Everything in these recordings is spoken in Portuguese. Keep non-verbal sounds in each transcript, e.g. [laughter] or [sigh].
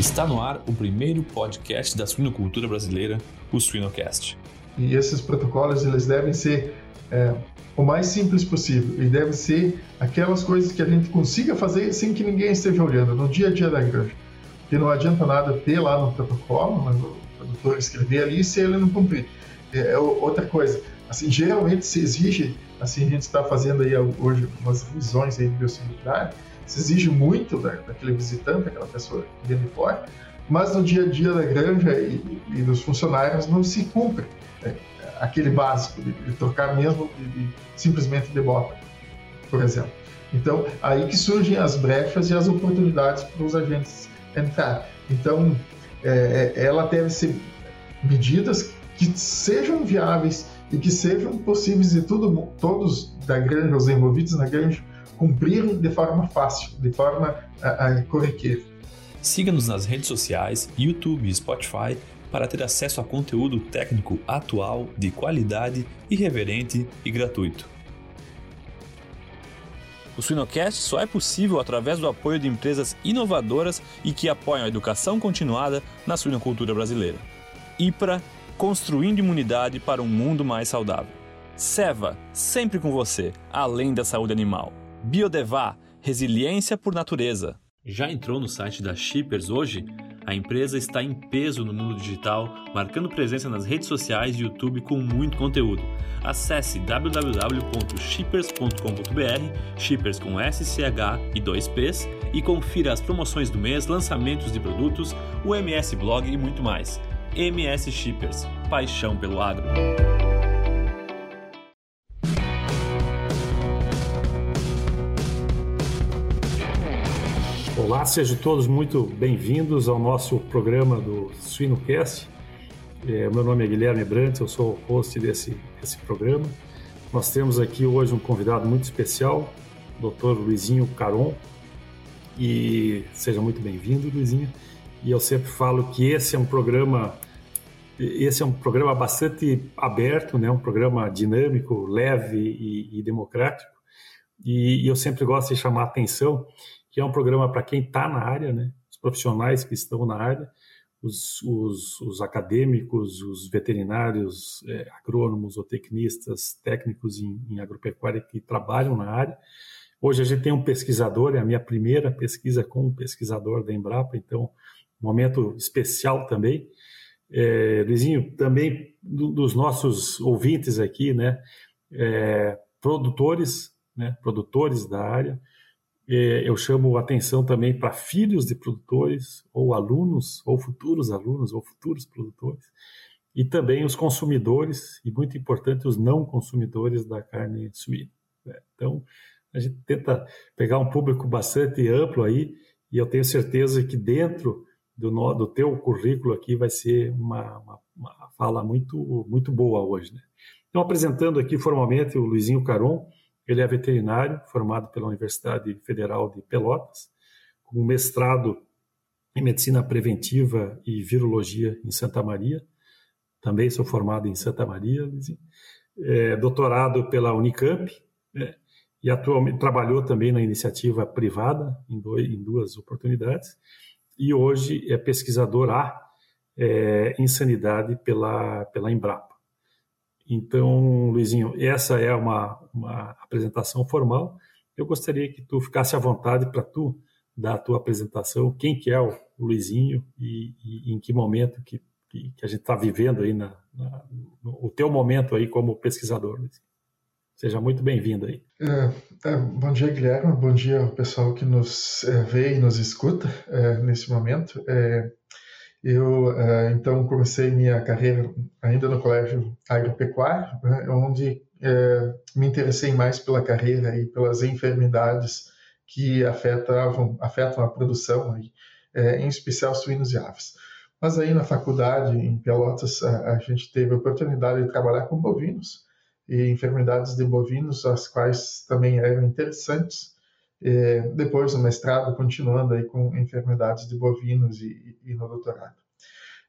Está no ar o primeiro podcast da suinocultura brasileira, o Suinocast. E esses protocolos eles devem ser é, o mais simples possível e devem ser aquelas coisas que a gente consiga fazer sem que ninguém esteja olhando no dia a dia da granja. Porque não adianta nada ter lá no protocolo, o produtor escrever ali se ele não cumprir. É, é outra coisa, assim, geralmente se exige, assim, a gente está fazendo aí hoje umas revisões aí de biosseguridade, se exige muito da, daquele visitante, aquela pessoa que de fora, mas no dia a dia da granja e, e dos funcionários não se cumpre é, aquele básico de, de trocar mesmo de, de, simplesmente de bota, por exemplo. Então, aí que surgem as brechas e as oportunidades para os agentes entrar. Então, é, é, ela deve ser medidas que sejam viáveis e que sejam possíveis de todos da granja, os envolvidos na granja, cumprirem de forma fácil, de forma a, a corriqueira. Siga-nos nas redes sociais, YouTube e Spotify para ter acesso a conteúdo técnico atual, de qualidade, irreverente e gratuito. O Suinocast só é possível através do apoio de empresas inovadoras e que apoiam a educação continuada na suinocultura brasileira. IPRA, construindo imunidade para um mundo mais saudável. Seva, sempre com você, além da saúde animal. Biodevá, resiliência por natureza. Já entrou no site da Shippers hoje? A empresa está em peso no mundo digital, marcando presença nas redes sociais e YouTube com muito conteúdo. Acesse www.shippers.com.br, Shippers com SCH e 2Ps, e confira as promoções do mês, lançamentos de produtos, o MS Blog e muito mais. MS Shippers, paixão pelo agro. Olá, sejam todos muito bem-vindos ao nosso programa do Suinocast. É, meu nome é Guilherme Brandt, eu sou o host desse, desse programa. Nós temos aqui hoje um convidado muito especial, o Dr. Luizinho Caron. E seja muito bem-vindo, Luizinho. E eu sempre falo que esse é um programa esse é um programa bastante aberto, né? um programa dinâmico, leve e, e democrático. E, e, eu sempre gosto de chamar a atenção que é um programa para quem está na área, né? os profissionais que estão na área, os, os, os acadêmicos, os veterinários, é, agrônomos, tecnistas, técnicos em, em agropecuária que trabalham na área. Hoje a gente tem um pesquisador, é a minha primeira pesquisa com um pesquisador da Embrapa, então, momento especial também. É, Luizinho, também do, dos nossos ouvintes aqui, né, é, produtores, né, produtores da área, eu chamo atenção também para filhos de produtores, ou alunos, ou futuros alunos, ou futuros produtores, e também os consumidores, e muito importante, os não consumidores da carne suína. Né? Então, a gente tenta pegar um público bastante amplo aí, e eu tenho certeza que dentro do, do teu currículo aqui vai ser uma, uma, uma fala muito, muito boa hoje. Né? Então, apresentando aqui formalmente o Luizinho Caron, ele é veterinário, formado pela Universidade Federal de Pelotas, com mestrado em Medicina Preventiva e Virologia em Santa Maria. Também sou formado em Santa Maria, é, doutorado pela Unicamp, né, e atualmente trabalhou também na iniciativa privada em, dois, em duas oportunidades, e hoje é pesquisador A é, em sanidade pela, pela Embrapa. Então, Luizinho, essa é uma, uma apresentação formal. Eu gostaria que tu ficasse à vontade para tu dar a tua apresentação, quem que é o Luizinho e, e em que momento que, que, que a gente está vivendo aí, na, na, o teu momento aí como pesquisador, Luizinho. Seja muito bem-vindo aí. É, é, bom dia, Guilherme. Bom dia ao pessoal que nos é, vê e nos escuta é, nesse momento. Eu, uh, então, comecei minha carreira ainda no colégio agropecuário, né, onde uh, me interessei mais pela carreira e pelas enfermidades que afetavam, afetam a produção, uh, em especial suínos e aves. Mas aí na faculdade, em Pelotas, a gente teve a oportunidade de trabalhar com bovinos e enfermidades de bovinos, as quais também eram interessantes. É, depois do mestrado, continuando aí com enfermidades de bovinos e, e no doutorado.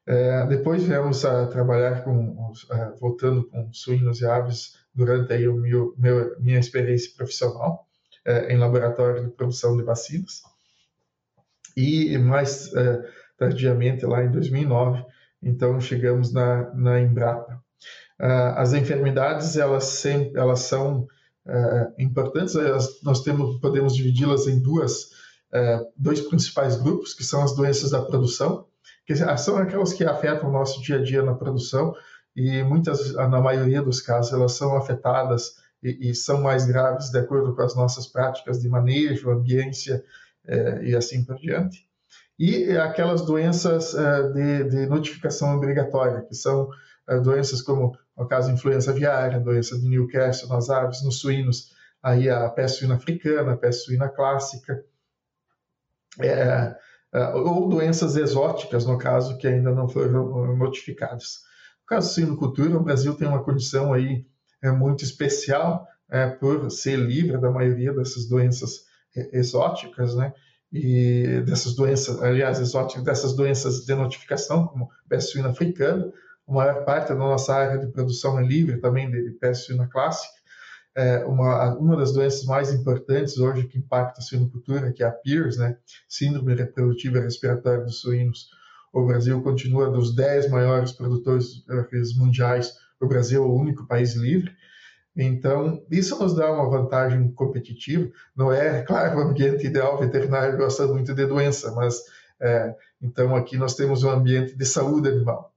É, depois viemos a trabalhar com, é, voltando com suínos e aves durante aí o meu, meu minha experiência profissional é, em laboratório de produção de vacinas. E mais tardiamente lá em 2009, então chegamos na, na Embrapa. Uh, as enfermidades elas sempre elas são uh, importantes elas, nós temos podemos dividi-las em duas dois principais grupos que são as doenças da produção que são aquelas que afetam o nosso dia a dia na produção e muitas na maioria dos casos elas são afetadas e, e são mais graves de acordo com as nossas práticas de manejo ambiência e assim por diante. E aquelas doenças de, de notificação obrigatória que são doenças como no caso, influenza aviária, doença de Newcastle nas aves, nos suínos, aí a peste suína africana, a peste suína clássica, é, é, ou doenças exóticas, no caso, que ainda não foram notificadas. No caso da suinocultura, o Brasil tem uma condição aí é, muito especial é, por ser livre da maioria dessas doenças é, exóticas, né? E dessas doenças, aliás, exóticas, dessas doenças de notificação, como peste suína africana, a maior parte da nossa área de produção é livre também de, de peste clássica. É uma, uma das doenças mais importantes hoje que impacta a suinocultura, que é a PIRS, né? Síndrome Reprodutiva Respiratória dos Suínos. O Brasil continua dos 10 maiores produtores mundiais, o Brasil é o único país livre. Então, isso nos dá uma vantagem competitiva. Não é, [laughs] claro, o ambiente ideal, veterinário gosta muito de doença, mas é, então aqui nós temos um ambiente de saúde animal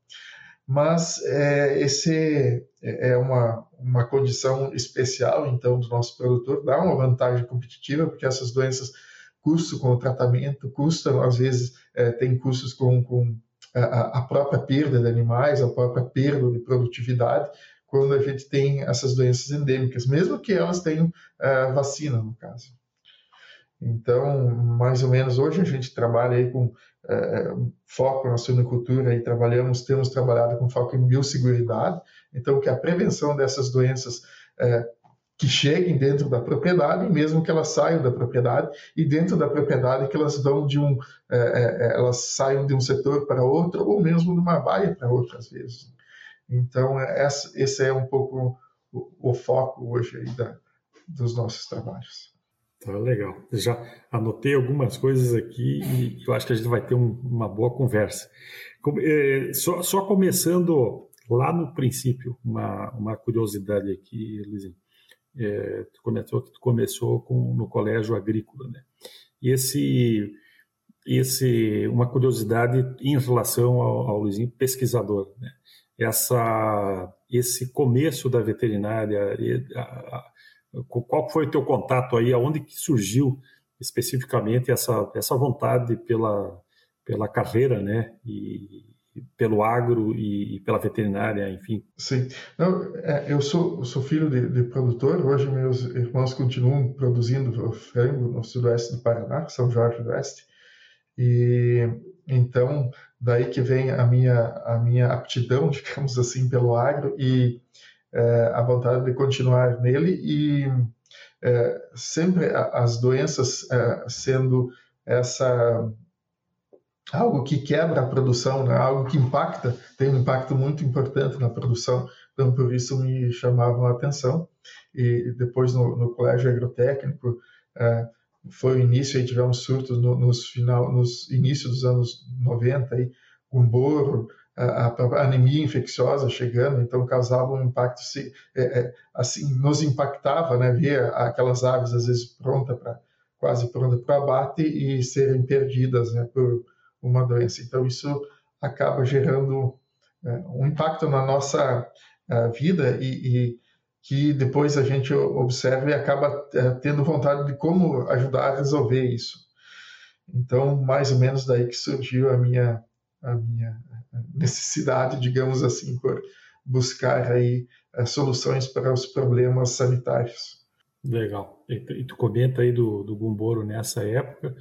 mas é, esse é, é uma, uma condição especial, então, do nosso produtor, dá uma vantagem competitiva, porque essas doenças custam com o tratamento, custam, às vezes, é, tem custos com, com a, a, própria perda de animais, a própria perda de produtividade, quando a gente tem essas doenças endêmicas, mesmo que elas tenham é, vacina, no caso. Então, mais ou menos, hoje a gente trabalha aí com é, foco na suinocultura e trabalhamos, temos trabalhado com foco em biosseguridade, então que a prevenção dessas doenças é, que cheguem dentro da propriedade, mesmo que elas saiam da propriedade, e dentro da propriedade que elas vão de um, é, é, é elas saiam de um setor para outro, ou mesmo de uma baia para outra, às vezes. Então, esse é um pouco o, o foco hoje aí da, dos nossos trabalhos. Tá legal. Já anotei algumas coisas aqui e eu acho que a gente vai ter um, uma boa conversa. É, só, só, começando lá no princípio, uma, uma curiosidade aqui, Luizinho. É, tu comentou que tu começou com, no colégio agrícola, né? E esse, esse, uma curiosidade em relação ao, ao Luizinho pesquisador, né? Essa, esse começo da veterinária, a, a, qual foi o teu contato aí? Aonde que surgiu especificamente essa, essa vontade pela, pela carreira, né? E, pelo agro e, pela veterinária, enfim. Sim. Não, é, eu sou, sou filho de, de, produtor. Hoje meus irmãos continuam produzindo frango no sudoeste do Paraná, São Jorge do Oeste. E então daí que vem a minha a minha aptidão, [laughs] digamos assim, pelo agro e é, a vontade de continuar nele e é, sempre as doenças é, sendo essa algo que quebra a produção, né? algo que impacta, tem um impacto muito importante na produção, então por isso me chamavam a atenção. E depois no, no colégio agrotécnico é, foi o início, aí tivemos surtos no, nos final, nos inícios dos anos 90 aí, Gumboro, a, a, anemia infecciosa chegando, então causava um impacto, se, é, é, assim, nos impactava, né, ver aquelas aves às vezes prontas para quase pronta para abate e serem perdidas, né, por uma doença. Então isso acaba gerando é, um impacto na nossa é, vida e, e, que depois a gente observa e acaba é, tendo vontade de como ajudar a resolver isso. Então, mais ou menos daí que surgiu a minha a minha necessidade, digamos assim, por buscar aí uh, soluções para os problemas sanitários. Legal. E, e tu comenta aí do, do Gumboro nessa época,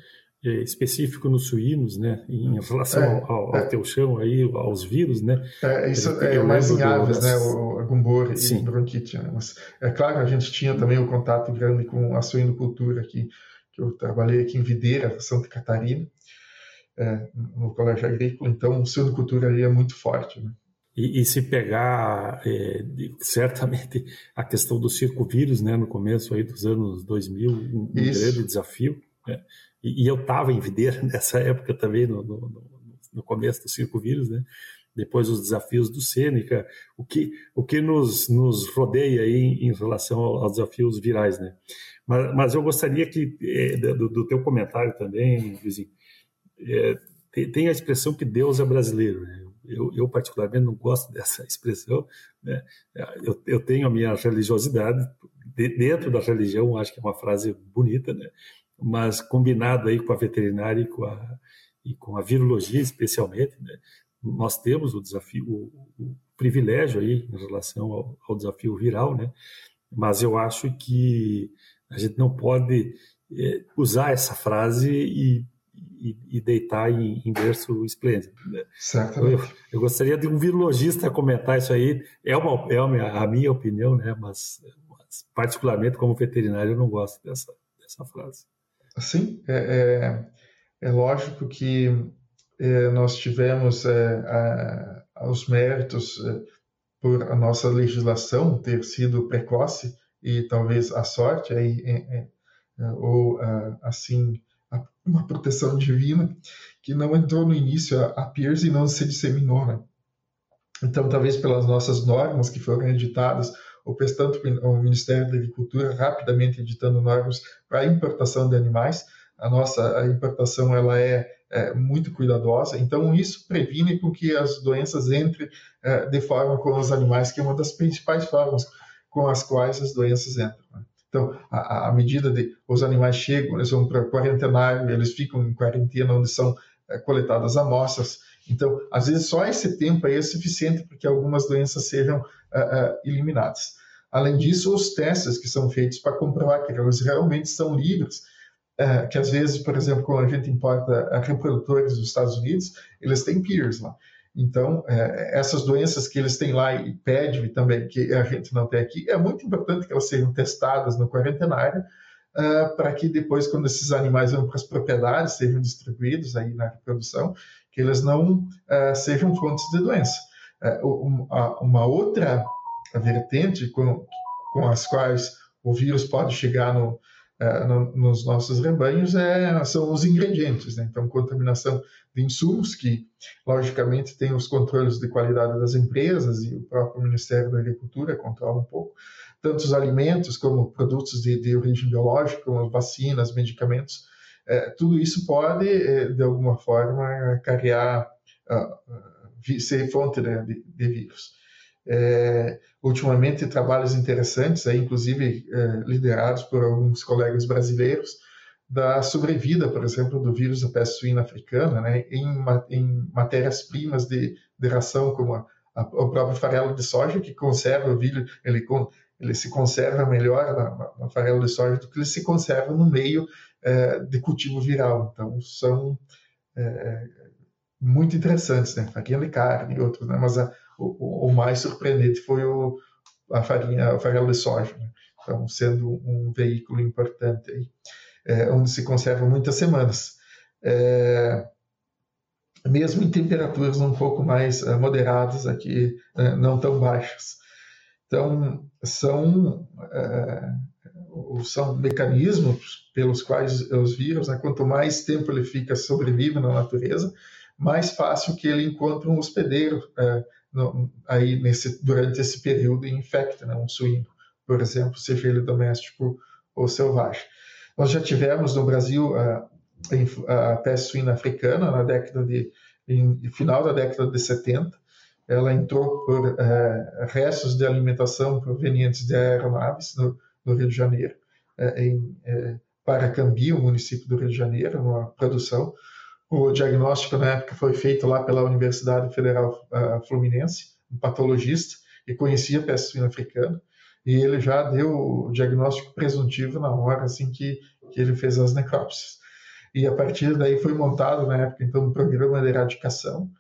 específico nos suínos, né, em relação é, ao, ao é, teu chão aí, aos vírus, né? É, isso é mais em aves, né, o, Gumboro e Sim. bronquite, né? Mas, é claro, a gente tinha também o um contato grande com a suinocultura aqui, que eu trabalhei aqui em Videira, Santa Catarina, é, no colégio agrícola, então o suinocultura ali é muito forte. Né? E, e, se pegar, é, certamente, a questão do circovírus, né, no começo aí dos anos 2000, um, grande desafio. Né? E, e, eu estava em Videira [laughs] nessa época também, no, no, no começo do circo-vírus, né? depois os desafios do Sêneca, o que, o que nos, nos rodeia aí em, em relação aos desafios virais, né? Mas, mas eu gostaria que, é, do, do, teu comentário também, vizinho, é, tem, tem, a expressão que Deus é brasileiro, né? eu, eu, particularmente não gosto dessa [laughs] expressão, né? eu, eu tenho a minha religiosidade, dentro da religião acho que é uma frase bonita, né? mas combinado aí com a veterinária e com a, e com a virologia especialmente, né? nós temos o desafio, o, o privilégio aí em relação ao, ao, desafio viral, né? Mas eu acho que a gente não pode é, usar essa frase e, e, e deitar em, em berço esplêndido. Né? Eu, eu, gostaria de um virologista comentar isso aí. É uma, é uma, a minha opinião, né? Mas, mas, particularmente como veterinário eu não gosto dessa, dessa frase. Sim, é, é, é lógico que eh, nós tivemos eh, os méritos eh, por a nossa legislação ter sido precoce e talvez a sorte aí ou assim uma proteção divina que não entrou no início a, a PIRS e não se disseminou, né? Então, talvez pelas nossas normas que foram editadas, ou tanto o Ministério da Agricultura rapidamente editando normas para importação de animais, a nossa a importação ela é é, muito cuidadosa. Então, isso previne com que as doenças entrem é, de forma com os animais, que é uma das principais formas com as quais as doenças entram. Né? Então, à medida de os animais chegam, eles vão para quarentenário, eles ficam em quarentena, onde são é, coletadas amostras. Então, às vezes, só esse tempo aí é suficiente para que algumas doenças sejam é, é, eliminadas. Além disso, os testes que são feitos para comprovar que elas realmente são livres que às vezes, por exemplo, quando a gente importa reprodutores dos Estados Unidos, eles têm peers lá. Então, é, essas doenças que eles têm lá e pedem também, que a gente não tem aqui, é muito importante que elas sejam testadas no quarentenário, uh, para que depois, quando esses animais vão para as propriedades, sejam distribuídos aí na reprodução, que eles não uh, sejam fontes de doença. Uh, uma outra vertente com, com as quais o vírus pode chegar no, é, no, nos nossos rebanhos é, são os ingredientes. Né? Então, contaminação de insumos, que logicamente tem os controles de qualidade das empresas e o próprio Ministério da Agricultura controla um pouco, tanto os alimentos como produtos de, de origem biológica, como vacinas, medicamentos, é, tudo isso pode, é, de alguma forma, carregar, uh, ser fonte né, de, de vírus. É, ultimamente, trabalhos interessantes, aí, inclusive é, liderados por alguns colegas brasileiros, da sobrevida, por exemplo, do vírus da peste suína africana, né, em, em matérias-primas de, de ração, como a, a, o próprio farelo de soja, que conserva o vírus, ele, ele se conserva melhor na, na farelo de soja do que ele se conserva no meio é, de cultivo viral. Então, são é, muito interessantes, né? Farinha de carne e outros, né? Mas a, o, o, mais surpreendente foi o, a farinha, o farelo de soja, né? então sendo um veículo importante aí, é, onde se conserva muitas semanas. É, mesmo em temperaturas um pouco mais uh, moderadas aqui, uh, não tão baixas. Então, são, uh, são mecanismos pelos quais os vírus, né, quanto mais tempo ele fica sobrevive na natureza, mais fácil que ele encontre um hospedeiro no, aí nesse, durante esse período e infecta né, um suíno, por exemplo, seja ele doméstico ou selvagem. Nós já tivemos no Brasil a, a peste suína africana na década de em, final da década de 70. Ela entrou por é, restos de alimentação provenientes de aeronaves no, no Rio de Janeiro, é, em é, Paracambi, o município do Rio de Janeiro, numa produção o diagnóstico na época foi feito lá pela Universidade Federal uh, Fluminense, um patologista, e conhecia a peste suína africana, e ele já deu o diagnóstico presuntivo na hora assim que, que ele fez as necrópsias. E a partir daí foi montado na época então um programa de erradicação,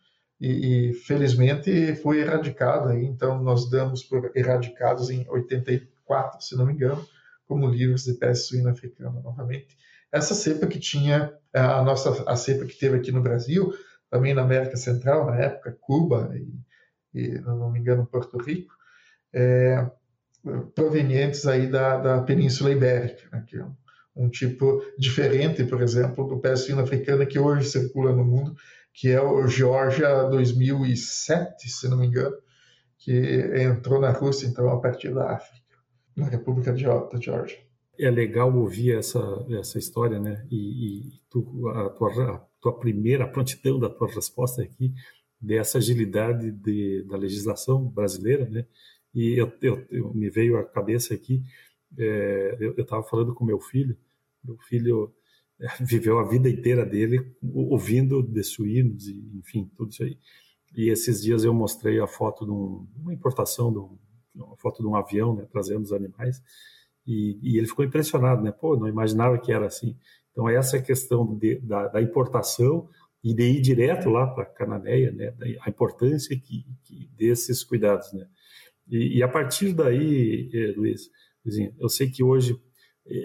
e, e felizmente foi erradicado aí, então nós damos por erradicados em 84, se não me engano, como livros de peste suína africana novamente. Essa cepa que tinha a nossa a cepa que teve aqui no Brasil, também na América Central na época, Cuba e, e não me engano Porto Rico, é, provenientes aí da, da Península Ibérica, né, que é um, um, tipo diferente, por exemplo, do peste africana que hoje circula no mundo, que é o Georgia 2007, se não me engano, que entrou na Rússia, então, a partir da África, na República de, Georgia. É legal ouvir essa, essa história, né? E, e tu, a, tua, a tua primeira prontidão da tua resposta aqui, dessa agilidade de, da legislação brasileira, né? E eu, eu, eu me veio à cabeça aqui, é, eu estava falando com meu filho, meu filho é, [laughs] viveu a vida inteira dele ouvindo de suínos e enfim tudo isso aí e esses dias eu mostrei a foto de um, uma importação de um, uma foto de um avião né, trazendo os animais e, e, ele ficou impressionado né pô não imaginava que era assim então essa questão de, da, da, importação e de ir direto lá para a Cananéia né a importância que, que desses cuidados né e, e a partir daí eh, Luiz eu sei que hoje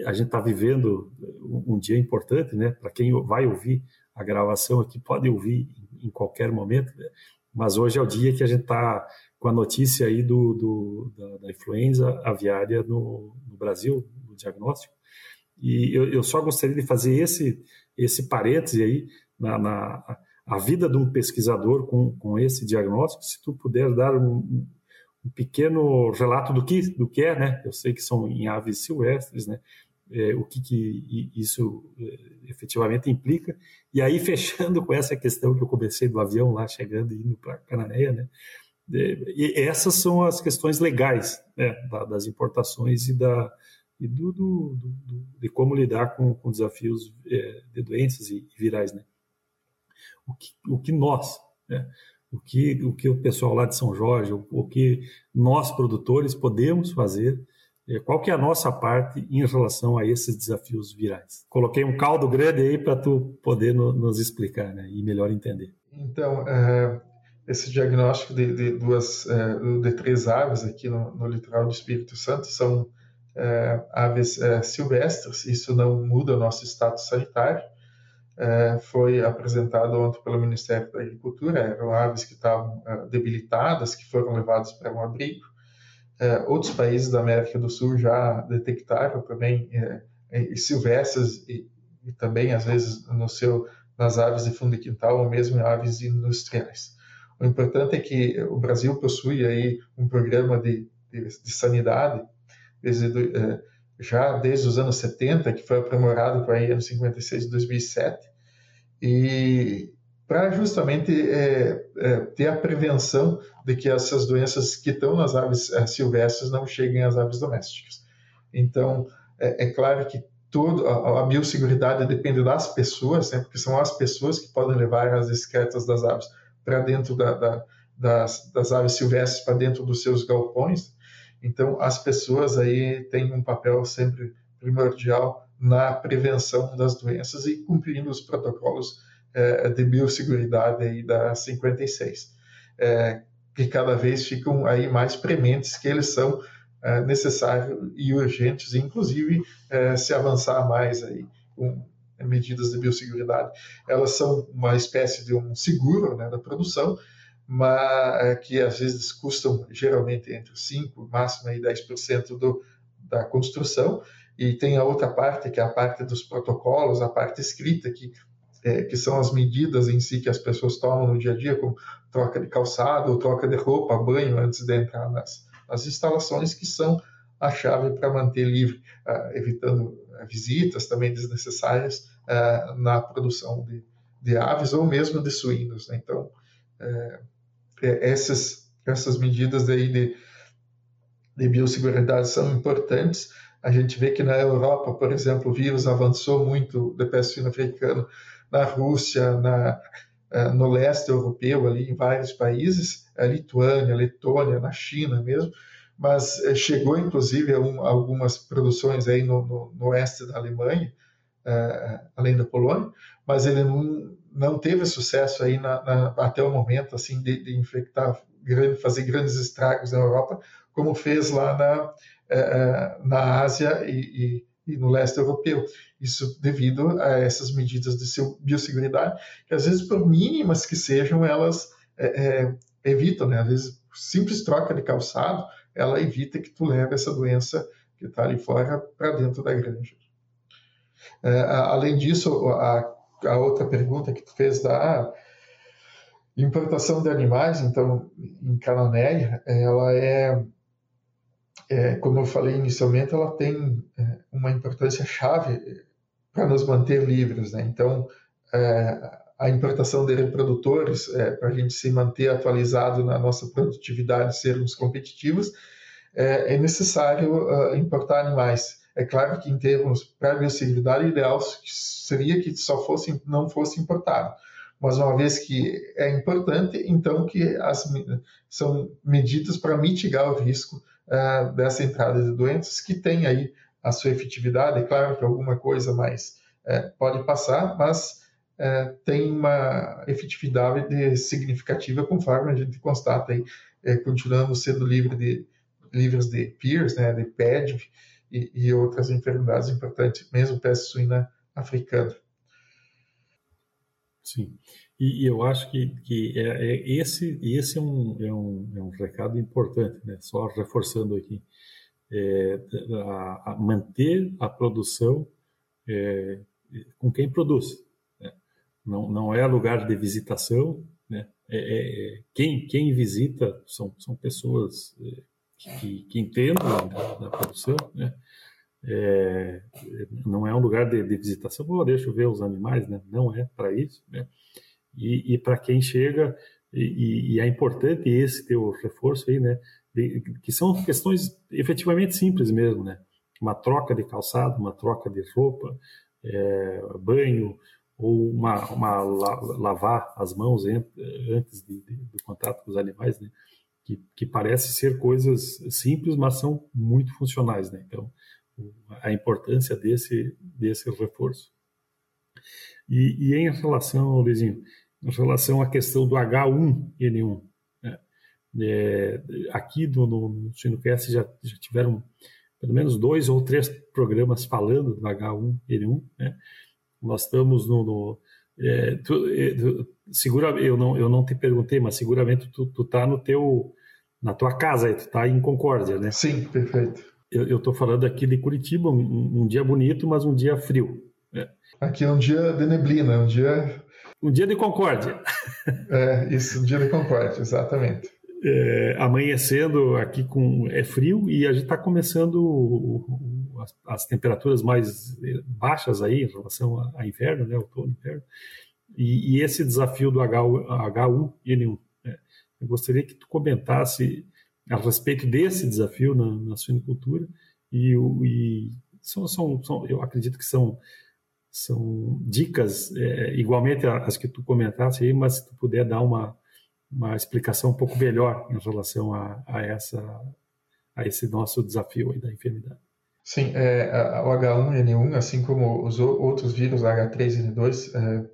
a gente está vivendo um dia importante, né? Para quem vai ouvir a gravação aqui, pode ouvir em qualquer momento, né? mas hoje é o dia que a gente está com a notícia aí do, do da, da, influenza aviária no, no Brasil, no diagnóstico. E eu, eu, só gostaria de fazer esse, esse parêntese aí na, na a vida de um pesquisador com, com esse diagnóstico, se tu puder dar um, um pequeno relato do que, do que é, né? Eu sei que são em aves silvestres, né? É, o que, que isso é, efetivamente implica. E aí, [laughs] fechando com essa questão que eu comecei do avião lá chegando e indo para Cananéia, né? É, e essas são as questões legais né? da, das importações e, da, e do, do, do, de como lidar com, com desafios é, de doenças e virais, né? O que, o que nós, né? o que o que o pessoal lá de São Jorge, o, o que nós produtores podemos fazer, é, qual que é a nossa parte em relação a esses desafios virais. Coloquei um caldo grande aí para tu poder no, nos explicar, né, e melhor entender. Então, é, esse diagnóstico de, de duas, é, de três aves aqui no, no, litoral do Espírito Santo são é, aves é, silvestres. Isso não muda o nosso status sanitário é, foi apresentado ontem pelo Ministério da Agricultura. Eram aves que estavam é, debilitadas, que foram levadas para um abrigo. É, outros países da América do Sul já detectaram também silvestres e, e, também, às vezes, no seu, nas aves de fundo de quintal ou mesmo em aves industriais. O importante é que o Brasil possui aí um programa de, de, de sanidade desde, é, já desde os anos 70, que foi aprimorado para aí anos 56 e 2007, e para justamente é, é, ter a prevenção de que essas doenças que estão nas aves é, silvestres não cheguem às aves domésticas. Então, é, é claro que todo, a, a biosseguridade depende das pessoas, né, porque são as pessoas que podem levar as excretas das aves para dentro da, da, das, das aves silvestres, para dentro dos seus galpões. Então, as pessoas aí têm um papel sempre primordial na prevenção das doenças e cumprindo os protocolos é, de biosseguridade aí da 56, é, que cada vez ficam aí mais prementes que eles são é, necessários e urgentes, inclusive se avançar mais aí com medidas de biosseguridade, elas são uma espécie de um seguro né, da produção, mas é, que às vezes custam geralmente entre 5, máximo aí 10% do, da construção, e tem a outra parte, que é a parte dos protocolos, a parte escrita, que, é, que são as medidas em si que as pessoas tomam no dia a dia, como troca de calçado, troca de roupa, banho antes de entrar nas, nas instalações, que são a chave para manter livre, uh, evitando uh, visitas também desnecessárias uh, na produção de, de, aves ou mesmo de suínos. Né? Então, é, essas, essas medidas aí de, de biosseguridade são importantes a gente vê que na Europa, por exemplo, o vírus avançou muito da peste suína africana, na Rússia, na, no leste europeu, ali em vários países, a Lituânia, a Letônia, na China mesmo, mas chegou inclusive a, um, algumas produções aí no, no, no oeste da Alemanha, uh, além da Polônia, mas ele não, não teve sucesso aí na, na, até o momento assim de, de infectar, fazer grandes estragos na Europa, como fez lá na, é, é, na Ásia e, e, e, no leste europeu. Isso devido a essas medidas de biosseguridade, que às vezes, por mínimas que sejam, elas é, é, evitam, né? Às vezes, simples troca de calçado, ela evita que tu leve essa doença que está ali fora para dentro da granja. É, além disso, a, a, outra pergunta que tu fez da Importação de animais, então, em Cananéia, ela é, é, como eu falei inicialmente, ela tem é, uma importância chave para nos manter livres, né? Então, é, a importação de reprodutores, é, para a gente se manter atualizado na nossa produtividade, sermos competitivos, é, é necessário uh, importar animais. É claro que em termos para biosseguridade, o ideal seria que só fosse não fosse importado. Mas uma vez que é importante, então que as, são medidas para mitigar o risco uh, dessa entrada de doenças que tem aí a sua efetividade. É claro que alguma coisa mais uh, pode passar, mas uh, tem uma efetividade significativa conforme a gente constata aí, continuando sendo livre de livres de PIRS, né, de PEDV e, e outras enfermidades importantes, mesmo peste suína africana. Sim, e, e, eu acho que, que é, é esse, esse é, um, é, um, é um recado importante, né? só reforçando aqui, é, a, a manter a produção é, com quem produz. Né? Não, não é lugar de visitação, né? É, é, é quem, quem visita são, são pessoas que, que entendam da, da produção, né? É, não é um lugar de, de visitação, oh, deixa eu ver os animais, né? não é para isso. Né? E, e para quem chega, e, e, é importante esse teu reforço aí, né? De, que são questões efetivamente simples mesmo, né? Uma troca de calçado, uma troca de roupa, é, banho, ou uma, uma lavar as mãos antes de, de, do contato com os animais, né? Que, que parece ser coisas simples, mas são muito funcionais, né? Então, a importância desse, desse reforço. E, e em relação, Luizinho, em relação à questão do H1N1, né? é, aqui no, no Sinocast já, já tiveram pelo menos dois ou três programas falando do H1N1, né? Nós estamos no, no é, tu, é, tu, segura, eu não, eu não te perguntei, mas seguramente tu, tu tá no teu, na tua casa, aí, tu tá em Concórdia, né? Sim, perfeito. Eu estou falando aqui de Curitiba, um, um, dia bonito, mas um dia frio. Né? Aqui é um dia de neblina, um dia... Um dia de Concórdia. É, isso, um dia de Concórdia, exatamente. É, amanhecendo aqui com é frio e a gente está começando as, as, temperaturas mais baixas aí em relação a, a inverno, né, outono inverno. E, e, esse desafio do H, H1N1. Eu gostaria que tu comentasse a respeito desse desafio na, na suinicultura e, e são, são, são, eu acredito que são são dicas é, igualmente as que tu comentaste aí, mas se tu puder dar uma, uma explicação um pouco melhor em relação a, a essa a esse nosso desafio aí da enfermidade. Sim, é, o H1N1, assim como os outros vírus, H3N2, é,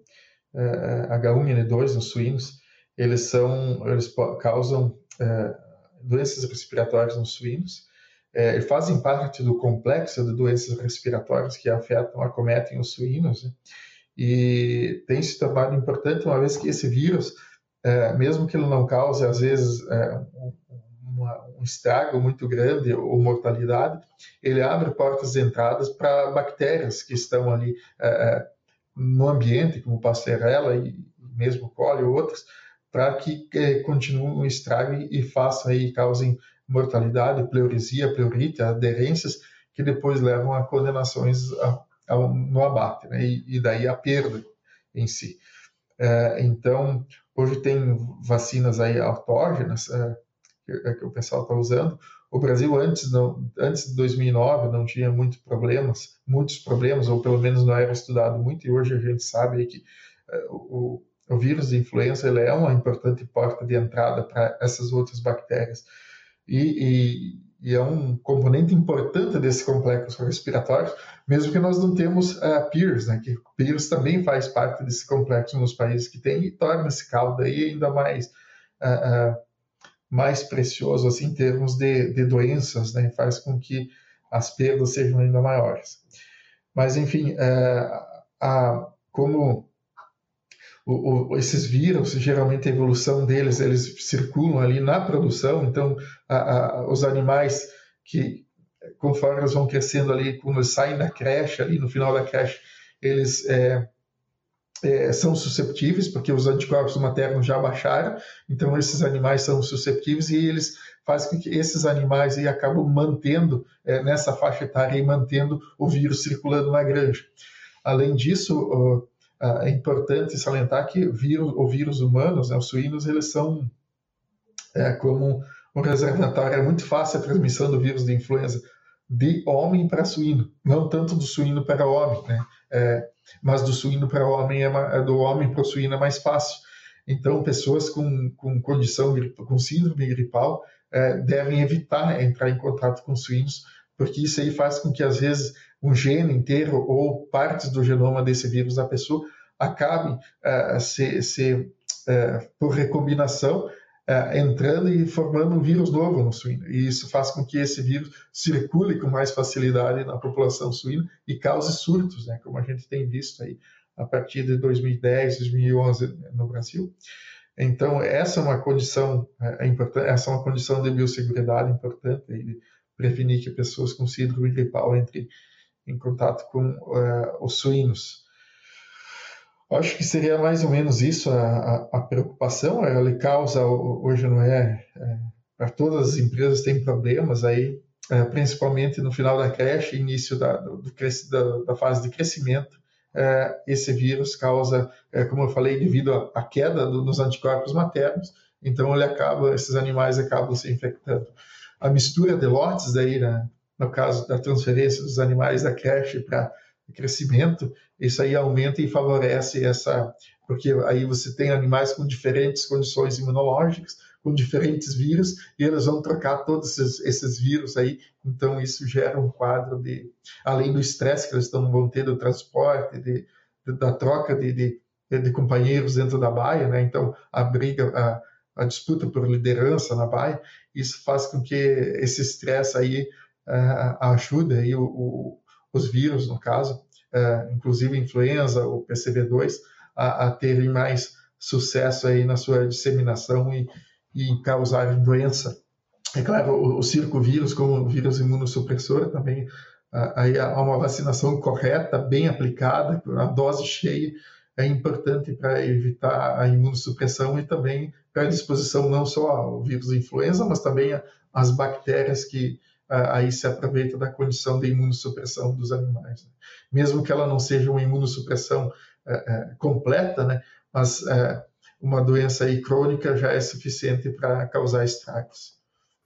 é, H1N2 nos suínos, eles são, eles causam é, doenças respiratórias nos suínos é, fazem parte do complexo de doenças respiratórias que afetam, acometem os suínos. Né? E tem se tornado importante uma vez que esse vírus, é, mesmo que ele não cause às vezes é, um, uma, um estrago muito grande ou mortalidade, ele abre portas de entradas para bactérias que estão ali é, é, no ambiente, como Pastorella e mesmo coli ou outras, para que eh, continuem o estrago e façam aí, causem mortalidade, pleuresia, pleurite, aderências, que depois levam a condenações a, a, no abate, né? e, e, daí a perda em si. É, então, hoje tem vacinas aí autógenas é, que, que, o pessoal está usando. O Brasil antes não, antes de 2009 não tinha muitos problemas, muitos problemas, ou pelo menos não era estudado muito. E hoje a gente sabe que é, o, o vírus de influenza ele é uma importante porta de entrada para essas outras bactérias. E, e, e, é um componente importante desse complexo respiratório, mesmo que nós não temos uh, PIRS, né, que PIRS também faz parte desse complexo nos países que tem e torna esse caldo aí ainda mais uh, uh, mais precioso assim em termos de, de doenças, né, faz com que as perdas sejam ainda maiores. Mas enfim, a, como o, o, esses vírus, geralmente a evolução deles, eles circulam ali na produção, então a, a, os animais que, conforme eles vão crescendo ali, quando eles saem da creche, ali no final da creche, eles é, é, são susceptíveis, porque os anticorpos maternos já baixaram, então esses animais são susceptíveis e eles fazem com que esses animais aí acabam mantendo, é, nessa faixa etária, e mantendo o vírus circulando na granja. Além disso, é importante salientar que vírus, o vírus humanos, né, os suínos, eles são é, como um reservatório, é muito fácil a transmissão do vírus de influenza de homem para suíno, não tanto do suíno para homem, né? É, mas do suíno para homem é, é do homem para o suíno é mais fácil. Então, pessoas com, com condição, com síndrome gripal, é, devem evitar entrar em contato com suínos, porque isso aí faz com que, às vezes, um gene inteiro ou partes do genoma desse vírus da pessoa acabem é, se, se, é, por recombinação é, entrando e formando um vírus novo no suíno. E isso faz com que esse vírus circule com mais facilidade na população suína e cause surtos, né, como a gente tem visto aí a partir de 2010, 2011 no Brasil. Então, essa é uma condição é, importante, essa é uma condição de biosseguridade importante, de prevenir que pessoas com síndrome gripal entrem em contato com uh, os suínos. Acho que seria mais ou menos isso a, a, a preocupação. Ela causa, hoje não é, é para todas as empresas tem problemas aí, é, principalmente no final da creche, início da, do, da, da fase de crescimento. É, esse vírus causa, como eu falei, devido à queda do, dos anticorpos maternos, então ele acaba, esses animais acabam se infectando. A mistura de lotes daí, né, no caso da transferência dos animais da creche para crescimento, isso aí aumenta e favorece essa, porque aí você tem animais com diferentes condições imunológicas, com diferentes vírus, e eles vão trocar todos esses, esses vírus aí, então isso gera um quadro de, além do estresse que eles estão, vão ter do transporte, de, de da troca de, de, de, companheiros dentro da baia, né? então a briga, a, a disputa por liderança na baia, isso faz com que esse estresse aí uh, ajude aí o, o, os vírus, no caso, é, inclusive influenza ou PCV2, a, a, terem mais sucesso aí na sua disseminação e, e causarem doença. É claro, o, o circovírus, como vírus imunossupressor, também aí há uma vacinação correta, bem aplicada, a dose cheia, é importante para evitar a imunossupressão e também para a disposição não só ao vírus influenza, mas também às bactérias que aí se aproveita da condição de imunossupressão dos animais. Né? Mesmo que ela não seja uma imunossupressão é, é, completa, né? mas é, uma doença aí crônica já é suficiente para causar estragos.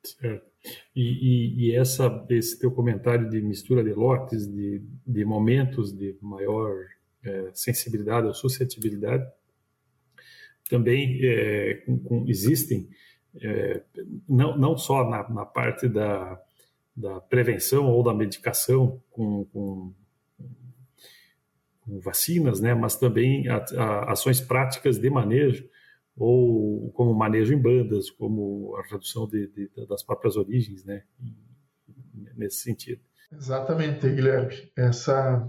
Certo. E, e, e, essa, esse teu comentário de mistura de lotes, de, de momentos de maior é, sensibilidade ou suscetibilidade, também é, com, com, existem, é, não, não só na, na parte da, da prevenção ou da medicação com, com, com vacinas, né, mas também a, a, ações práticas de manejo, ou como manejo em bandas, como a redução de, de, das próprias origens, né, nesse sentido. Exatamente, Guilherme. Essa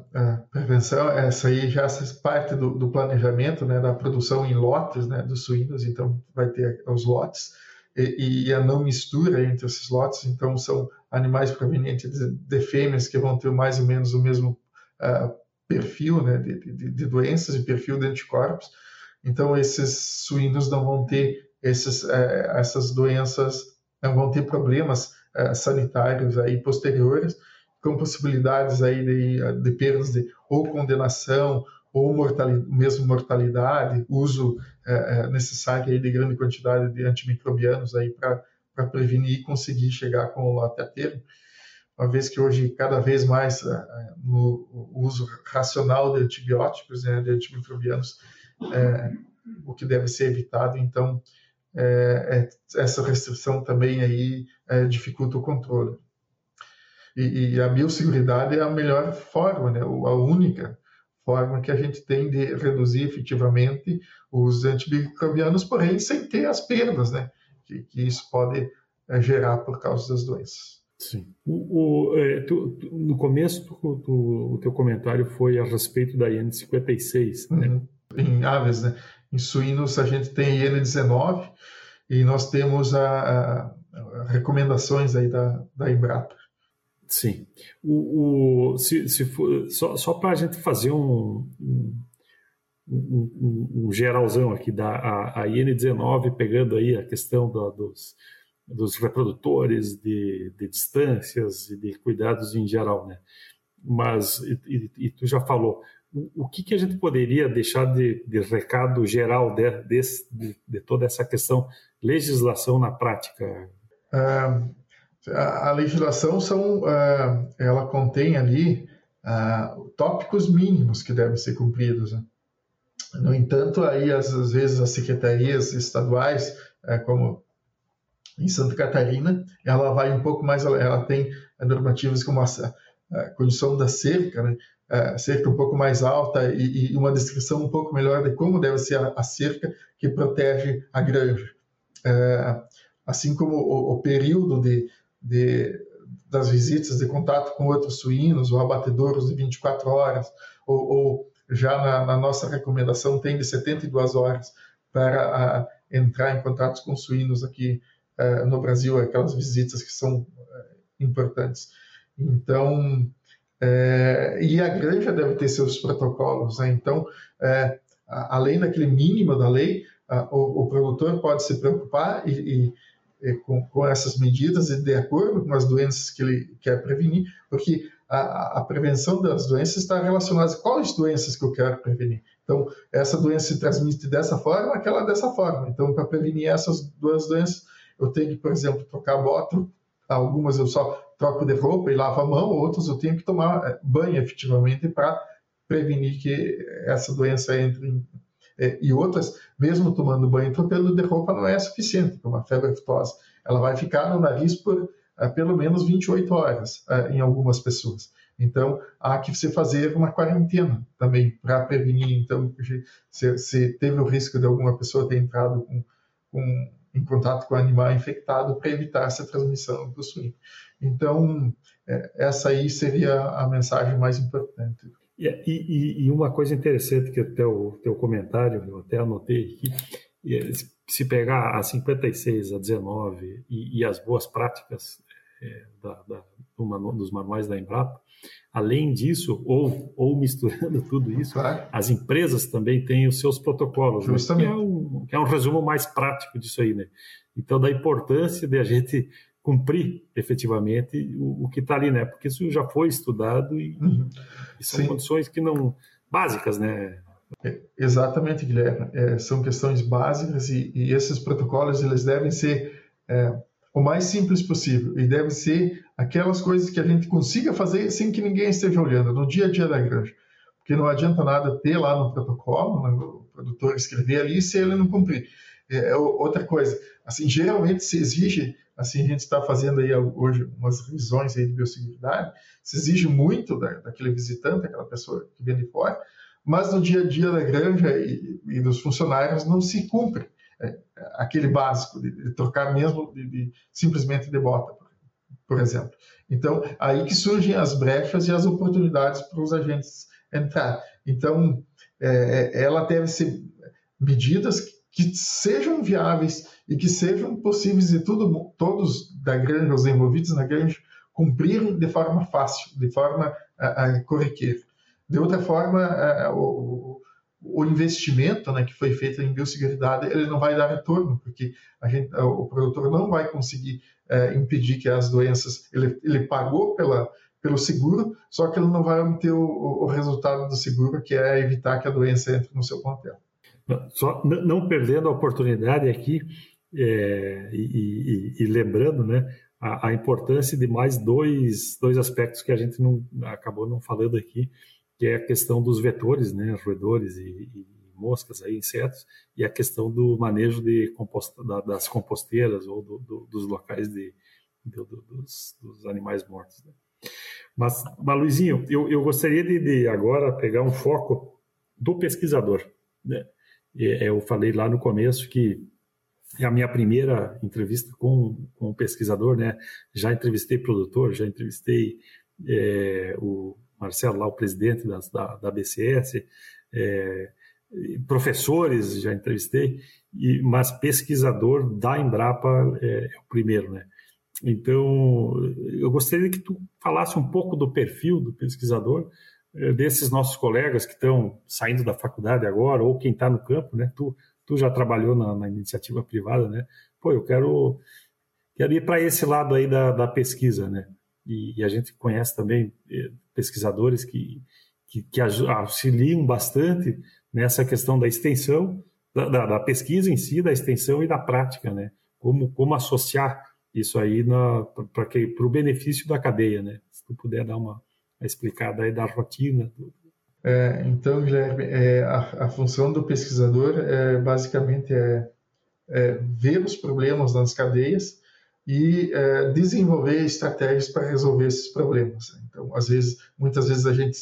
prevenção, essa aí já faz parte do, do, planejamento, né, da produção em lotes, né, dos suínos. Então, vai ter os lotes e, e, a não mistura entre esses lotes. Então, são animais provenientes de, fêmeas que vão ter mais ou menos o mesmo uh, perfil né, de, de, de, doenças e perfil de anticorpos. Então, esses suínos não vão ter esses, uh, essas doenças, não vão ter problemas uh, sanitários aí posteriores, com possibilidades aí de, de perdas de ou condenação ou mortalidade, mesmo mortalidade, uso é, necessário aí de grande quantidade de antimicrobianos aí para prevenir e conseguir chegar com o lote a termo, uma vez que hoje cada vez mais é, no uso racional de antibióticos, né, de antimicrobianos, é, o que deve ser evitado, então é, é essa restrição também aí é, dificulta o controle. E, e, a biosseguridade é a melhor forma, né, a única forma que a gente tem de reduzir efetivamente os antimicrobianos, porém sem ter as perdas, né? Que, que isso pode é, gerar por causa das doenças. Sim. O, o é, tu, tu, no começo, tu, o teu comentário foi a respeito da IN56, né? Uhum. Em aves, né? Em suínos a gente tem IN19 e nós temos a, a, a recomendações aí da, da Embrapa. Sim. O, o se, se for, só só para a gente fazer um, um, um, um, geralzão aqui da a, a IN19, pegando aí a questão da, dos, dos reprodutores, de, de distâncias e de cuidados em geral, né? Mas, e, e, tu já falou, o, que, que a gente poderia deixar de, de recado geral de, de, de, toda essa questão legislação na prática? Uh, a, legislação são, uh, ela contém ali uh, tópicos mínimos que devem ser cumpridos. Né? No entanto, aí às, vezes as secretarias estaduais, é, como em Santa Catarina, ela vai um pouco mais, ela tem normativas como a, condição da cerca, né? a cerca um pouco mais alta e, uma descrição um pouco melhor de como deve ser a, cerca que protege a granja. É, assim como o, o período de, de, das visitas de contato com outros suínos ou abatedouros de 24 horas, ou, ou já na, na, nossa recomendação tem de 72 horas para a, entrar em contato com suínos aqui uh, no Brasil, aquelas visitas que são uh, importantes. Então, é, e a granja deve ter seus protocolos. Né? Então, além daquele mínimo da lei, o, o, produtor pode se preocupar e, e, e com, com, essas medidas e de acordo com as doenças que ele quer prevenir, porque a, a, prevenção das doenças está relacionada a quais doenças que eu quero prevenir. Então, essa doença se transmite dessa forma, aquela dessa forma. Então, para prevenir essas duas doenças, eu tenho que, por exemplo, trocar bota. Algumas eu só troco de roupa e lavo a mão, outras eu tenho que tomar eh, banho efetivamente para prevenir que essa doença entre em, é, e outras, mesmo tomando banho e trocando de roupa, não é suficiente, como a febre aftosa. Ela vai ficar no nariz por pelo menos 28 horas é, em algumas pessoas. Então, há que se fazer uma quarentena também para prevenir. Então, se, se, teve o risco de alguma pessoa ter entrado com, com, em contato com o animal infectado, para evitar essa transmissão do suíno. Então, é, essa aí seria a mensagem mais importante. E, e, e uma coisa interessante que o teu, teu comentário, eu até anotei aqui, se pegar a 56, a 19 e, e as boas práticas é, da, da, do dos manuais da Embrapa. Além disso, ou, ou misturando [laughs] tudo isso, claro. as empresas também têm os seus protocolos, né? que, é um, que é um resumo mais prático disso aí. Né? Então, da importância de a gente cumprir efetivamente o, o que está ali, né? Porque isso já foi estudado e, uhum. e são Sim. condições que não básicas, né? É, exatamente, Guilherme. É, são questões básicas e, e, esses protocolos eles devem ser é, o mais simples possível e deve ser aquelas coisas que a gente consiga fazer sem que ninguém esteja olhando no dia a dia da granja. Porque não adianta nada ter lá no protocolo, né, o produtor escrever ali se ele não cumprir. É, é outra coisa, assim, geralmente se exige, assim, a gente está fazendo aí hoje umas revisões aí de biosseguridade, se exige muito da, daquele visitante, aquela pessoa que vem de fora, mas no dia a dia da granja e, e dos funcionários não se cumpre aquele básico de, de mesmo de, de, simplesmente de bota, por exemplo. Então, aí que surgem as brechas e as oportunidades para os agentes entrar. Então, é, é, ela deve ser medidas que sejam viáveis e que sejam possíveis de todos da granja, os envolvidos na granja, cumprirem de forma fácil, de forma a, a corriqueira. De outra forma, a, o, o investimento né, que foi feito em biosseguridade ele não vai dar retorno, porque gente, o produtor não vai conseguir é, impedir que as doenças. Ele, ele pagou pela, pelo seguro, só que ele não vai obter o, o resultado do seguro, que é evitar que a doença entre no seu plantel. Só não perdendo a oportunidade aqui é, e, e, e, lembrando né, a, a, importância de mais dois, dois aspectos que a gente não acabou não falando aqui, que é a questão dos vetores, né, roedores e, e moscas, aí, insetos, e a questão do manejo de composta, da, das composteiras ou do, do, dos locais de, do, dos, dos, animais mortos. Né. Mas, mas, Luizinho, eu, eu gostaria de, de, agora pegar um foco do pesquisador. Né? Eu falei lá no começo que é a minha primeira entrevista com, com um pesquisador, né? Já entrevistei produtor, já entrevistei é, o Marcelo, lá o presidente da, da, BCS, é, professores já entrevistei, e, mas pesquisador da Embrapa é, é, o primeiro, né? Então, eu gostaria que tu falasse um pouco do perfil do pesquisador, eh, desses nossos colegas que estão saindo da faculdade agora, ou quem está no campo, né? Tu, tu já trabalhou na, na, iniciativa privada, né? Pô, eu quero, quero ir para esse lado aí da, da pesquisa, né? E, e, a gente conhece também eh, pesquisadores que, que, que auxiliam bastante nessa questão da extensão, da, da, da, pesquisa em si, da extensão e da prática, né? Como, como associar isso aí para o benefício da cadeia, né? Se tu puder dar uma, uma explicada aí da rotina. É, então, Guilherme, é, a, a, função do pesquisador é, basicamente é, é ver os problemas nas cadeias e é, desenvolver estratégias para resolver esses problemas. Então, às vezes, muitas vezes a gente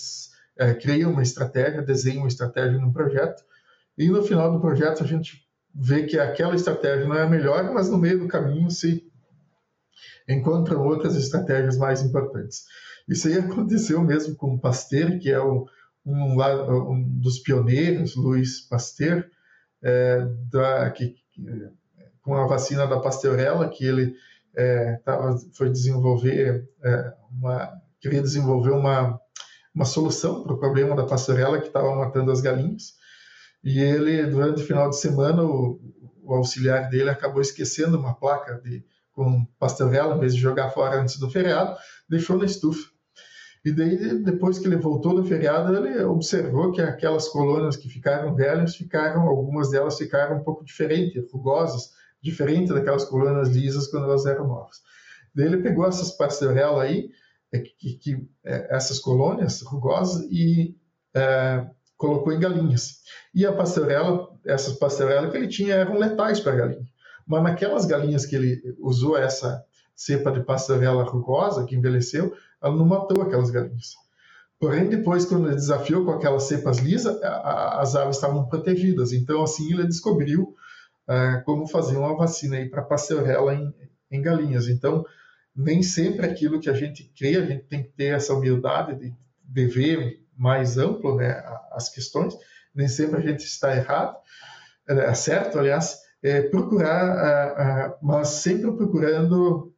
é, cria uma estratégia, desenha uma estratégia no projeto e no final do projeto a gente vê que aquela estratégia não é a melhor, mas no meio do caminho se encontram outras estratégias mais importantes. Isso aí [laughs] aconteceu mesmo com o Pasteur, que é um, um, um dos pioneiros, Luiz Pasteur, é, da, que, com a vacina da Pasteurella, que ele é, tava, foi desenvolver é, uma, queria desenvolver uma, uma solução para o problema da Pasteurella que estava matando as galinhas. E ele, durante o final de semana, o, o auxiliar dele acabou esquecendo uma placa de com pastorela, em vez de jogar fora antes do feriado, deixou na estufa. E daí, depois que ele voltou do feriado, ele observou que aquelas colônias que ficaram velhas, ficaram, algumas delas ficaram um pouco diferentes, rugosas, diferente daquelas colônias lisas quando elas eram novas. Daí ele pegou essas pastorelas aí, é, que, que, é, essas colônias rugosas, e é, colocou em galinhas. E a pastorela, essas pastorelas que ele tinha eram letais para a galinha. Mas naquelas galinhas que ele usou essa cepa de pastorela rugosa, que envelheceu, ela não matou aquelas galinhas. Porém, depois, quando ele desafiou com aquelas cepas lisas, as aves estavam protegidas. Então, assim, ele descobriu uh, como fazer uma vacina para pastorela em, em galinhas. Então, nem sempre aquilo que a gente crê, a gente tem que ter essa humildade de, de ver mais amplo né, as questões. Nem sempre a gente está errado, é certo, aliás, é, procurar, mas sempre procurando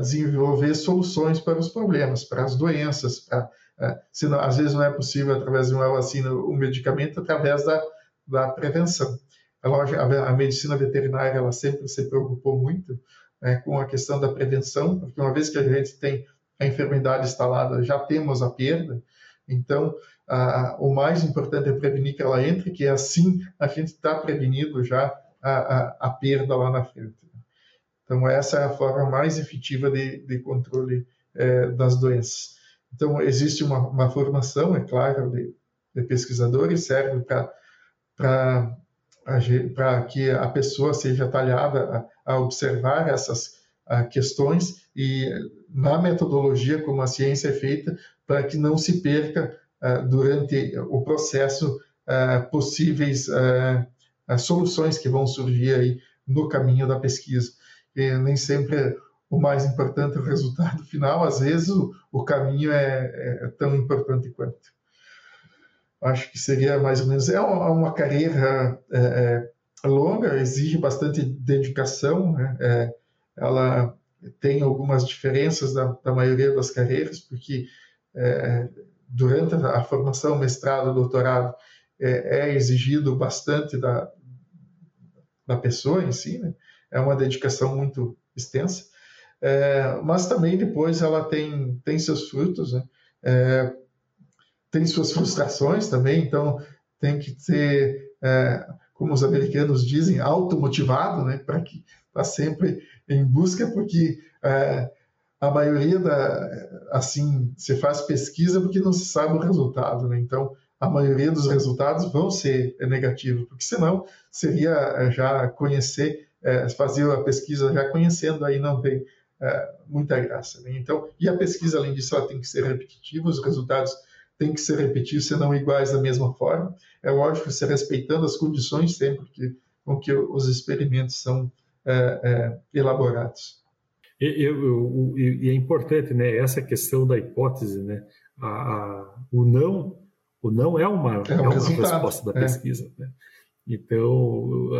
desenvolver soluções para os problemas, para as doenças, para, se não, às vezes não é possível através de uma vacina, um medicamento, através da, da prevenção. A, a, a medicina veterinária ela sempre se preocupou muito né, com a questão da prevenção, porque uma vez que a gente tem a enfermidade instalada, já temos a perda, então o mais importante é prevenir que ela entre, que assim a gente está prevenido já a, a, a, perda lá na frente. Então, essa é a forma mais efetiva de, de controle é, das doenças. Então, existe uma, uma formação, é claro, de, de pesquisadores, serve para que a pessoa seja talhada a, a observar essas a, questões e na metodologia como a ciência é feita, para que não se perca durante o processo possíveis soluções que vão surgir aí no caminho da pesquisa. E nem sempre o mais importante é o resultado final, às vezes o, o caminho é, é, tão importante quanto. Acho que seria mais ou menos. É uma, carreira é, é longa, exige bastante dedicação, né? É, ela tem algumas diferenças da, da maioria das carreiras, porque é, durante a formação, mestrado, doutorado, é, é exigido bastante da, da pessoa em si, né? é uma dedicação muito extensa, é, mas também depois ela tem, tem seus frutos, né? É, tem suas frustrações também, então tem que ser, é, como os americanos dizem, automotivado, né? para que está sempre em busca, porque é, a maioria da assim se faz pesquisa porque não se sabe o resultado, né? Então a maioria dos resultados vão ser negativos, porque senão seria eh, já conhecer, é, fazer a pesquisa já conhecendo, aí não tem é, muita graça. Né? Então, e a pesquisa, além disso, ela tem que ser repetitiva, os resultados têm que ser repetidos, senão iguais da mesma forma. É lógico, se respeitando as condições sempre que, com que os experimentos são é, elaborados. E, eu, e, é importante, né, essa questão da hipótese, né, a, a, o não o não é uma, é, é uma resposta da é. pesquisa. Né? Então,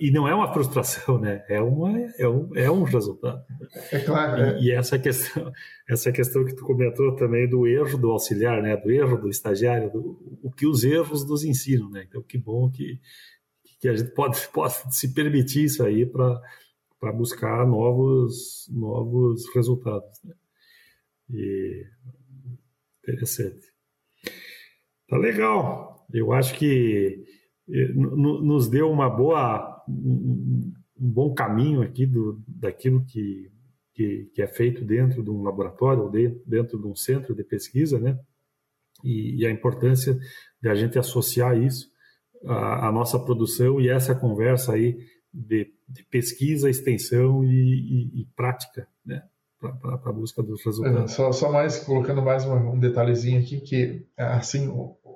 e não é uma frustração, né? É, uma, é, um, é um resultado. É claro. É. E, e, essa questão, essa questão que tu comentou também do erro do auxiliar, né? Do erro do estagiário, do, o que os erros nos ensinam, né? Então, que bom que, que a gente pode, [laughs] pode se permitir isso aí para para buscar novos novos resultados. Né? E interessante. Tá legal. Eu acho que nos deu uma boa, um bom caminho aqui do, daquilo que, que, que, é feito dentro de um laboratório ou dentro de um centro de pesquisa, né? E, e a importância de a gente associar isso à, à, nossa produção e essa conversa aí de, de pesquisa, extensão e, e, e prática, né? Para a busca dos resultados. É, só, só mais colocando mais um, um detalhezinho aqui que assim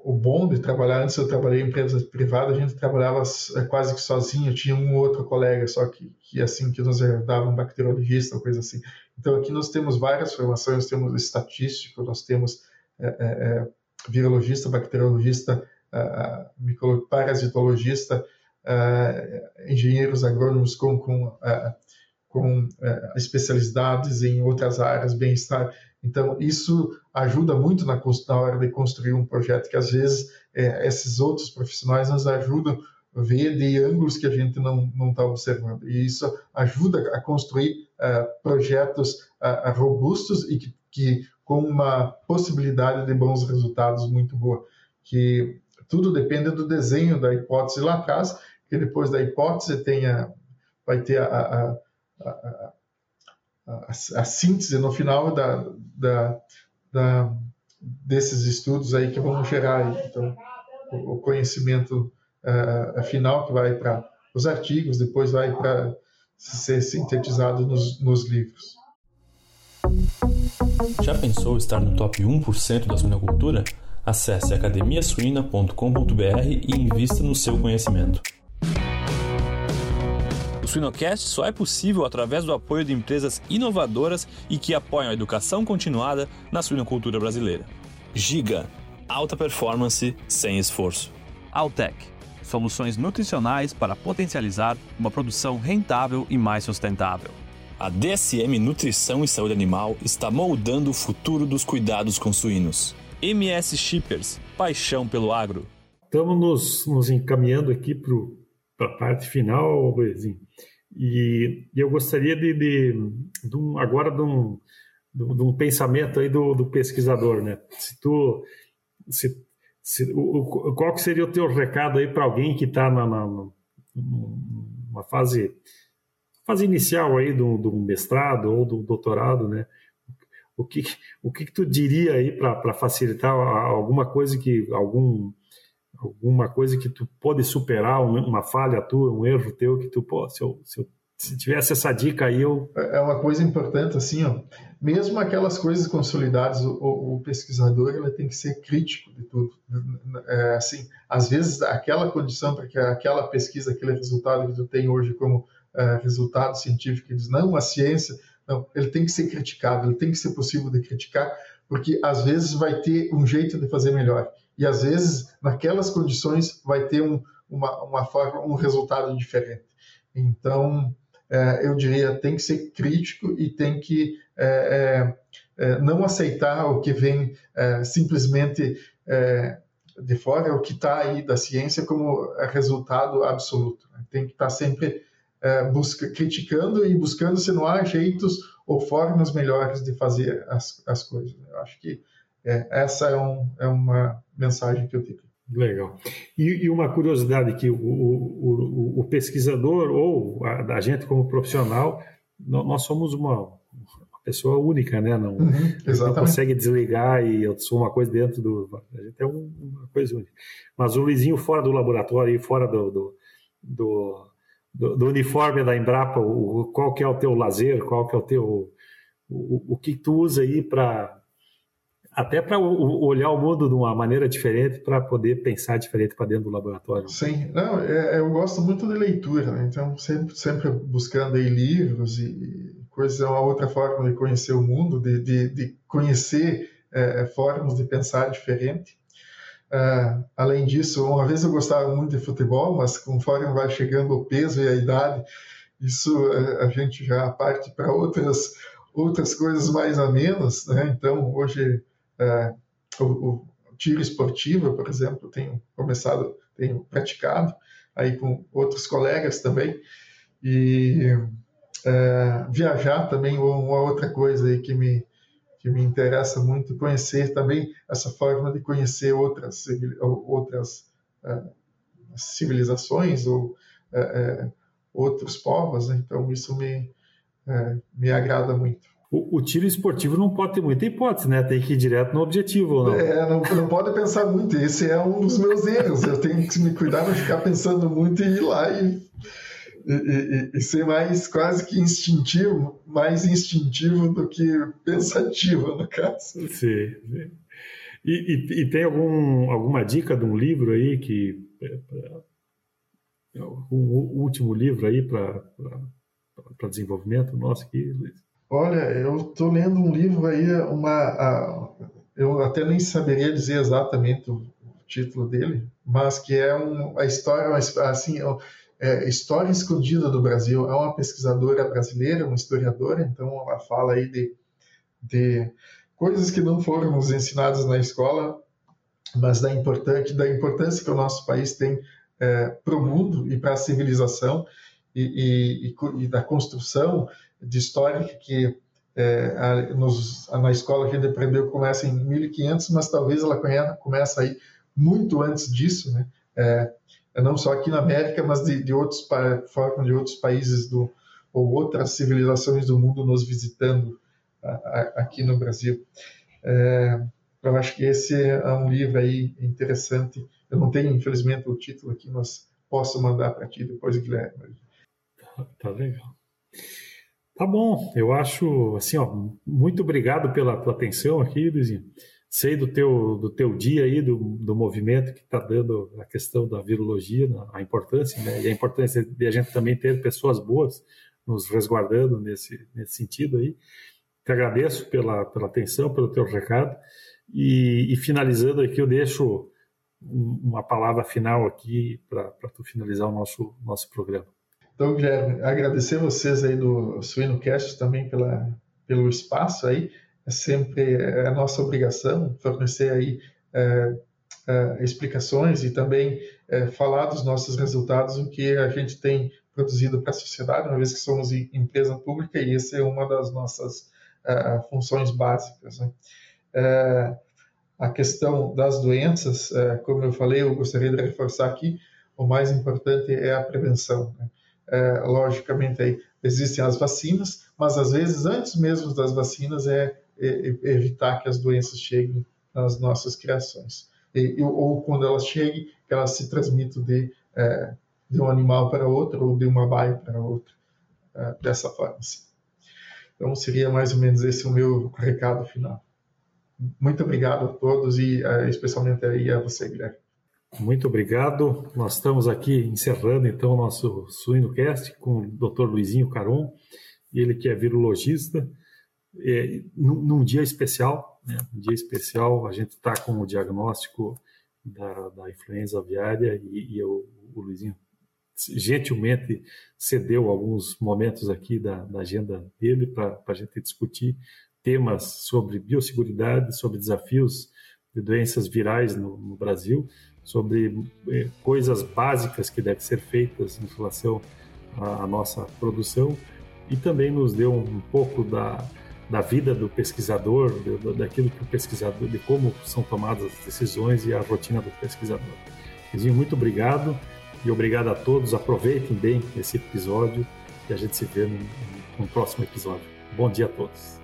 o bom de trabalhar, antes eu trabalhei em empresa privada, a gente trabalhava é, quase que sozinho, tinha um outro colega só que, que assim, que nos ajudava, um bacteriologista, coisa assim. Então aqui nós temos várias formações, temos estatístico, nós temos é, é, é virologista, bacteriologista, é, é parasitologista, engenheiros agrônomos com, com, com especialidades em outras áreas, bem-estar. Então, isso ajuda muito na, na, hora de construir um projeto, que às vezes é, esses outros profissionais nos ajudam a ver de ângulos que a gente não está observando. E isso ajuda a construir uh, projetos uh, robustos e que, que, com uma possibilidade de bons resultados muito boa. Que tudo depende do desenho da hipótese lá atrás, que depois da hipótese tenha, vai ter a, a, a, a, a síntese no final da, da, da, desses estudos aí que vão gerar então, o, o conhecimento uh, final que vai para os artigos, depois vai para ser sintetizado nos, nos livros. Já pensou estar no top 1% da suinocultura? Acesse academiasuina.com.br e invista no seu conhecimento. Suinocast só é possível através do apoio de empresas inovadoras e que apoiam a educação continuada na suinocultura brasileira. Giga, alta performance sem esforço. Altec, soluções nutricionais para potencializar uma produção rentável e mais sustentável. A DSM Nutrição e Saúde Animal está moldando o futuro dos cuidados com suínos. MS Shippers, paixão pelo agro. Estamos nos, nos encaminhando aqui para a parte final, Luizinho. E, eu gostaria de, de, de um, agora de um, de, um pensamento aí do, do, pesquisador, né? Se tu, se, se, o, qual que seria o teu recado aí para alguém que está na, na, fase fase inicial aí do, do mestrado ou do doutorado, né? O que, o que, que tu diria aí para facilitar alguma coisa que algum alguma coisa que tu pode superar, uma falha tua, um erro teu que tu pode, se eu, se eu se tivesse essa dica aí, eu. É, é uma coisa importante, assim, ó. Mesmo aquelas coisas consolidadas, o, o pesquisador ele tem que ser crítico de tudo. É, assim, às vezes, aquela condição para que aquela pesquisa, aquele resultado que tu tem hoje como é, resultado científico, diz, não, a ciência, não, ele tem que ser criticado, ele tem que ser possível de criticar, porque às vezes vai ter um jeito de fazer melhor e às vezes naquelas condições vai ter um, uma, uma forma, um resultado diferente. Então, é, eu diria, tem que ser crítico e tem que é, é, é não aceitar o que vem é, simplesmente é, de fora, o que está aí da ciência como resultado absoluto. Né? Tem que estar tá sempre busca, criticando e buscando se não há jeitos ou formas melhores de fazer as, as coisas. Eu acho que essa um, é uma mensagem que eu tenho. Legal. E, e, uma curiosidade que o, o, o, pesquisador ou a, a, gente como profissional, nós somos uma, uma pessoa única, né? Não, uhum, não, consegue desligar e eu sou uma coisa dentro do... A gente é uma coisa única. Mas o Luizinho fora do laboratório e fora do, do, do, do, do uniforme da Embrapa, o, qual que é o teu lazer, qual que é o teu... O, o que tu usa aí para até para olhar o mundo de uma maneira diferente, para poder pensar diferente para dentro do laboratório. Sim, não, é, é, eu gosto muito de leitura, né? então sempre, sempre buscando aí livros e coisas, é uma outra forma de conhecer o mundo, de, de, de conhecer é, formas de pensar diferente. Uh, além disso, uma vez eu gostava muito de futebol, mas conforme vai chegando o peso e a idade, isso uh, a gente já parte para outras outras coisas mais a menos, né? Então hoje uh, o, o, tiro esportivo, por exemplo, tenho começado, tenho praticado aí com outros colegas também e viajar também é uma outra coisa aí que me que me interessa muito conhecer também essa forma de conhecer outras outras uh, civilizações ou uh, uh, outros povos né? então isso me me agrada muito o, o, tiro esportivo não pode ter muita hipótese, né? Tem que ir direto no objetivo, não? É, não, não pode pensar muito. Esse é um dos meus erros. Eu tenho que me cuidar de ficar pensando muito e ir lá e e, e, e, ser mais quase que instintivo, mais instintivo do que pensativo, no caso. Sim. E, tem algum, alguma dica de um livro aí que. O último livro aí para desenvolvimento nosso aqui, Luiz? Olha, eu estou lendo um livro aí, uma, a, eu até nem saberia dizer exatamente o título dele, mas que é um, a história, assim, é, História Escondida do Brasil. É uma pesquisadora brasileira, uma historiadora, então ela fala aí de, de coisas que não foram nos ensinadas na escola, mas da, importante, da importância que o nosso país tem é, para o mundo e para a civilização e, e, e, da construção de história que é, a, nos, a, na escola que gente aprendeu começa em 1500, mas talvez ela comece aí muito antes disso, né? É, é, não só aqui na América, mas de, de outros de outros países do ou outras civilizações do mundo nos visitando a, a, aqui no Brasil. É, eu acho que esse é um livro aí interessante. Eu não tenho, infelizmente, o título aqui, mas posso mandar para ti depois, Guilherme. Tá, legal. Tá bom, eu acho assim, ó, muito obrigado pela tua atenção aqui, Luizinho sei do teu, do teu dia aí, do, do movimento que está dando a questão da virologia, a importância, né? E a importância de a gente também ter pessoas boas nos resguardando nesse, nesse sentido aí. Te agradeço pela, pela atenção, pelo teu recado. E, e finalizando aqui, eu deixo uma palavra final aqui para tu finalizar o nosso, nosso programa. Então, Guilherme, agradecer vocês aí do SuinoCast também pela, pelo espaço aí é sempre é a nossa obrigação fornecer aí é, é, explicações e também é, falar dos nossos resultados, o que a gente tem produzido para a sociedade, uma vez que somos empresa pública e essa é uma das nossas é, funções básicas. Né? É, a questão das doenças, como eu falei, eu gostaria de reforçar aqui, o mais importante é a prevenção. Né? Logicamente, aí, existem as vacinas, mas às vezes, antes mesmo das vacinas, é evitar que as doenças cheguem nas nossas criações. E, ou quando elas cheguem, que elas se transmitam de, é, de um animal para outro ou de uma baia para outra, é, dessa forma. Assim. Então, seria mais ou menos esse o meu recado final. Muito obrigado a todos e é, especialmente aí a você, Guilherme. Muito obrigado. Nós estamos aqui encerrando então o nosso SuinoCast com o Dr. Luizinho Caron, ele que é virologista é, num, num, dia especial, né, um dia especial, a gente está com o diagnóstico da, da influenza aviária e, e eu, o Luizinho gentilmente cedeu alguns momentos aqui da, da agenda dele para a gente discutir temas sobre biosseguridade, sobre desafios de doenças virais no, no Brasil, sobre eh, coisas básicas que devem ser feitas em relação à, à nossa produção e também nos deu um pouco da, da vida do pesquisador, daquilo que o pesquisador, de como são tomadas as decisões e a rotina do pesquisador. Vizinho, muito obrigado e obrigado a todos. Aproveitem bem esse episódio e a gente se vê no, no próximo episódio. Bom dia a todos.